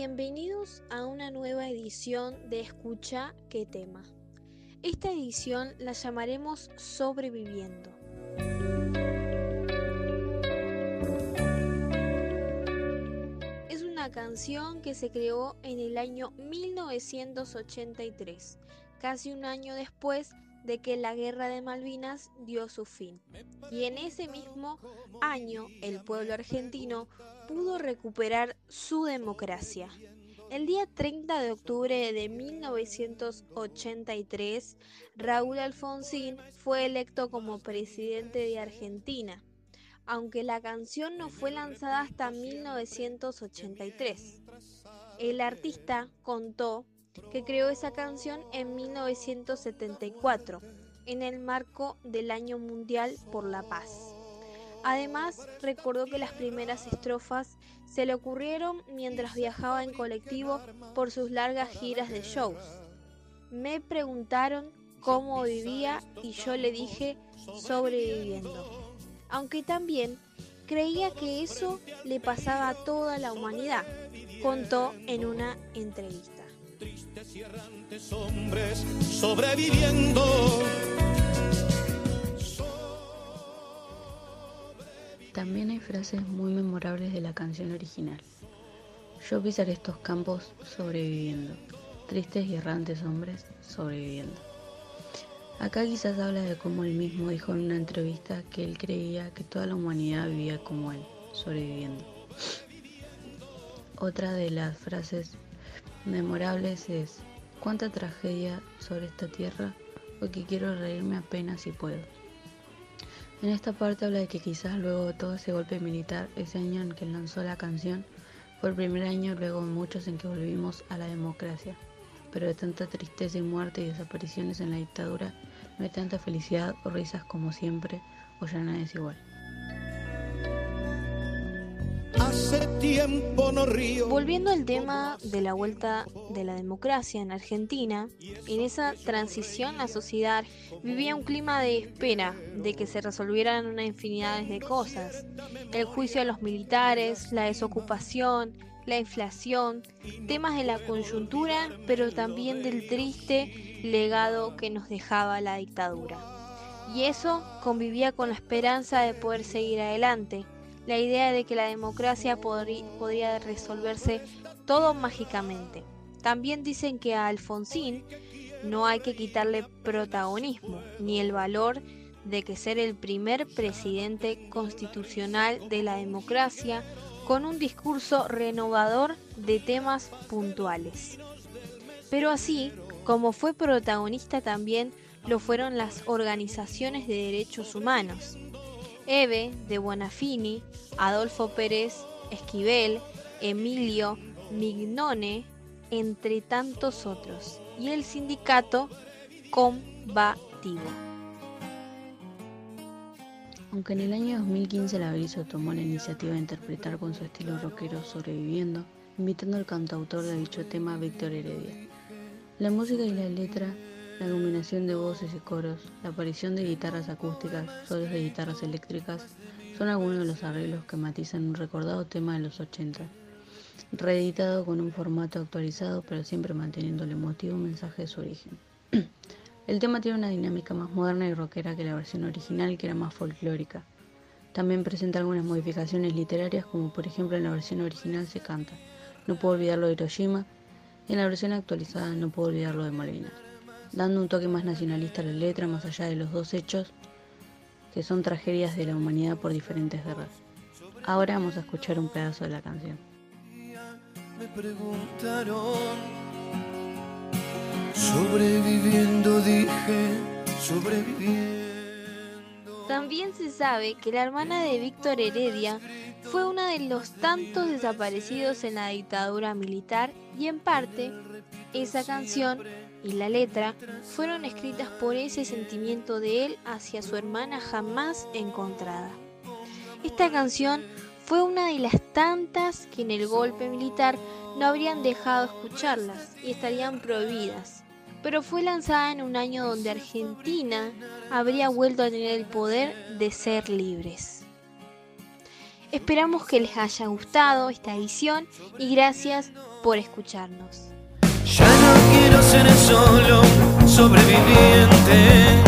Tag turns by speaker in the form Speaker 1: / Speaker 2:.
Speaker 1: Bienvenidos a una nueva edición de Escucha qué tema. Esta edición la llamaremos Sobreviviendo. Es una canción que se creó en el año 1983, casi un año después de que la guerra de Malvinas dio su fin. Y en ese mismo año el pueblo argentino pudo recuperar su democracia. El día 30 de octubre de 1983, Raúl Alfonsín fue electo como presidente de Argentina, aunque la canción no fue lanzada hasta 1983. El artista contó que creó esa canción en 1974, en el marco del Año Mundial por la Paz. Además, recordó que las primeras estrofas se le ocurrieron mientras viajaba en colectivo por sus largas giras de shows. Me preguntaron cómo vivía y yo le dije sobreviviendo. Aunque también creía que eso le pasaba a toda la humanidad, contó en una entrevista tristes y errantes hombres sobreviviendo.
Speaker 2: También hay frases muy memorables de la canción original. Yo pisaré estos campos sobreviviendo. Tristes y errantes hombres sobreviviendo. Acá quizás habla de cómo él mismo dijo en una entrevista que él creía que toda la humanidad vivía como él, sobreviviendo. Otra de las frases memorables es cuánta tragedia sobre esta tierra porque quiero reírme apenas si puedo. En esta parte habla de que quizás luego de todo ese golpe militar, ese año en que lanzó la canción, fue el primer año luego de muchos en que volvimos a la democracia. Pero de tanta tristeza y muerte y desapariciones en la dictadura, no hay tanta felicidad o risas como siempre, o ya nada es igual.
Speaker 1: Tiempo no río. Volviendo al tema de la vuelta de la democracia en Argentina, en esa transición la sociedad vivía un clima de espera de que se resolvieran una infinidad de cosas. El juicio a los militares, la desocupación, la inflación, temas de la coyuntura, pero también del triste legado que nos dejaba la dictadura. Y eso convivía con la esperanza de poder seguir adelante la idea de que la democracia podría resolverse todo mágicamente. También dicen que a Alfonsín no hay que quitarle protagonismo ni el valor de que ser el primer presidente constitucional de la democracia con un discurso renovador de temas puntuales. Pero así como fue protagonista también lo fueron las organizaciones de derechos humanos. Eve de Buonafini, Adolfo Pérez Esquivel, Emilio Mignone, entre tantos otros, y el sindicato Combativo.
Speaker 2: Aunque en el año 2015 la Berizo tomó la iniciativa de interpretar con su estilo rockero Sobreviviendo, invitando al cantautor de dicho tema Víctor Heredia. La música y la letra la combinación de voces y coros, la aparición de guitarras acústicas, solos de guitarras eléctricas, son algunos de los arreglos que matizan un recordado tema de los 80, reeditado con un formato actualizado pero siempre manteniendo el emotivo mensaje de su origen. El tema tiene una dinámica más moderna y rockera que la versión original que era más folclórica. También presenta algunas modificaciones literarias como por ejemplo en la versión original se canta No puedo olvidarlo de Hiroshima y en la versión actualizada No puedo olvidarlo de Malvinas dando un toque más nacionalista a la letra, más allá de los dos hechos, que son tragedias de la humanidad por diferentes guerras. Ahora vamos a escuchar un pedazo de la canción. Me preguntaron,
Speaker 1: sobreviviendo dije, sobreviviendo. También se sabe que la hermana de Víctor Heredia fue uno de los tantos desaparecidos en la dictadura militar y en parte esa canción y la letra fueron escritas por ese sentimiento de él hacia su hermana jamás encontrada. Esta canción fue una de las tantas que en el golpe militar no habrían dejado escucharlas y estarían prohibidas, pero fue lanzada en un año donde Argentina habría vuelto a tener el poder de ser libres. Esperamos que les haya gustado esta edición y gracias por escucharnos.
Speaker 3: Ser solo sobreviviente